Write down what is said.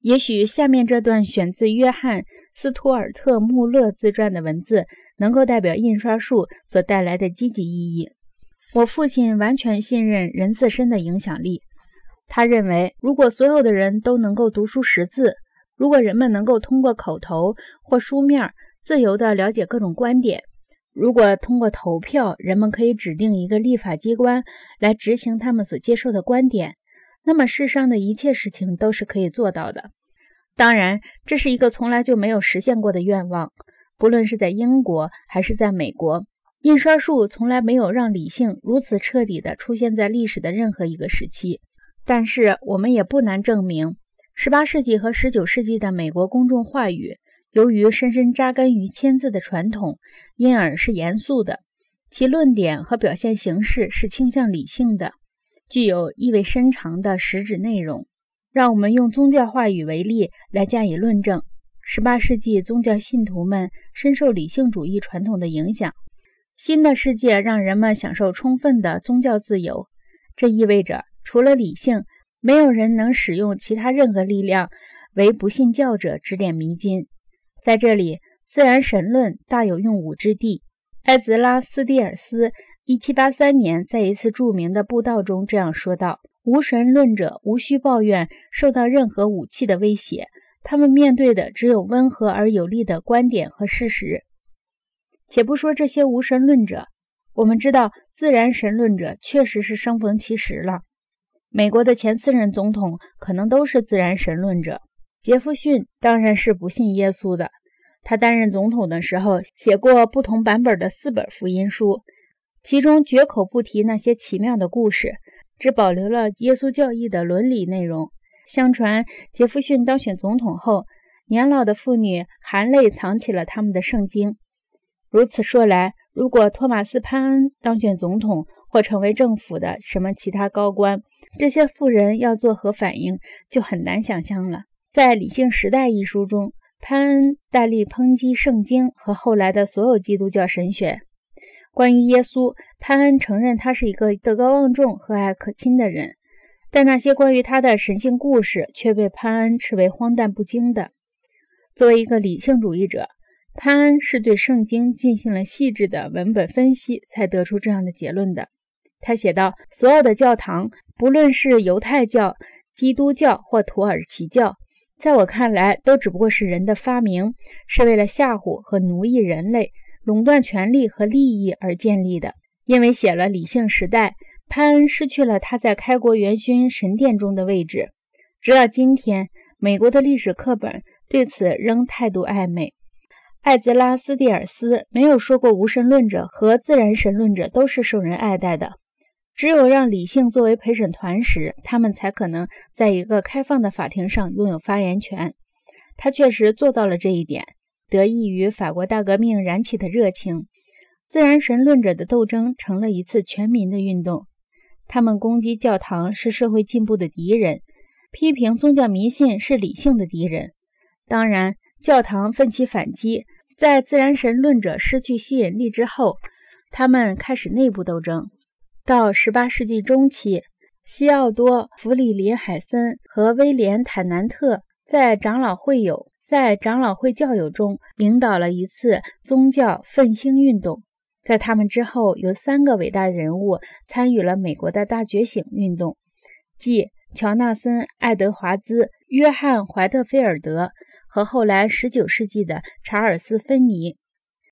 也许下面这段选自约翰·斯图尔特·穆勒自传的文字，能够代表印刷术所带来的积极意义。我父亲完全信任人自身的影响力。他认为，如果所有的人都能够读书识字，如果人们能够通过口头或书面自由地了解各种观点，如果通过投票，人们可以指定一个立法机关来执行他们所接受的观点。那么世上的一切事情都是可以做到的。当然，这是一个从来就没有实现过的愿望。不论是在英国还是在美国，印刷术从来没有让理性如此彻底地出现在历史的任何一个时期。但是，我们也不难证明，18世纪和19世纪的美国公众话语，由于深深扎根于签字的传统，因而是严肃的，其论点和表现形式是倾向理性的。具有意味深长的实质内容。让我们用宗教话语为例来加以论证。十八世纪宗教信徒们深受理性主义传统的影响。新的世界让人们享受充分的宗教自由，这意味着除了理性，没有人能使用其他任何力量为不信教者指点迷津。在这里，自然神论大有用武之地。埃泽拉斯蒂尔斯。一七八三年，在一次著名的布道中这样说道：“无神论者无需抱怨受到任何武器的威胁，他们面对的只有温和而有力的观点和事实。且不说这些无神论者，我们知道自然神论者确实是生逢其时了。美国的前四任总统可能都是自然神论者。杰弗逊当然是不信耶稣的。他担任总统的时候，写过不同版本的四本福音书。”其中绝口不提那些奇妙的故事，只保留了耶稣教义的伦理内容。相传，杰弗逊当选总统后，年老的妇女含泪藏起了他们的圣经。如此说来，如果托马斯·潘恩当选总统或成为政府的什么其他高官，这些妇人要作何反应，就很难想象了。在《理性时代》一书中，潘恩大力抨击圣经和后来的所有基督教神学。关于耶稣，潘恩承认他是一个德高望重、和蔼可亲的人，但那些关于他的神性故事却被潘恩斥为荒诞不经的。作为一个理性主义者，潘恩是对圣经进行了细致的文本分析，才得出这样的结论的。他写道：“所有的教堂，不论是犹太教、基督教或土耳其教，在我看来，都只不过是人的发明，是为了吓唬和奴役人类。”垄断权力和利益而建立的。因为写了《理性时代》，潘恩失去了他在开国元勋神殿中的位置。直到今天，美国的历史课本对此仍态度暧昧。艾泽拉斯蒂尔斯没有说过无神论者和自然神论者都是受人爱戴的。只有让理性作为陪审团时，他们才可能在一个开放的法庭上拥有发言权。他确实做到了这一点。得益于法国大革命燃起的热情，自然神论者的斗争成了一次全民的运动。他们攻击教堂是社会进步的敌人，批评宗教迷信是理性的敌人。当然，教堂奋起反击。在自然神论者失去吸引力之后，他们开始内部斗争。到18世纪中期，西奥多·弗里林海森和威廉·坦南特在长老会有。在长老会教友中领导了一次宗教奋兴运动。在他们之后，有三个伟大人物参与了美国的大觉醒运动，即乔纳森·爱德华兹、约翰·怀特菲尔德和后来19世纪的查尔斯·芬尼。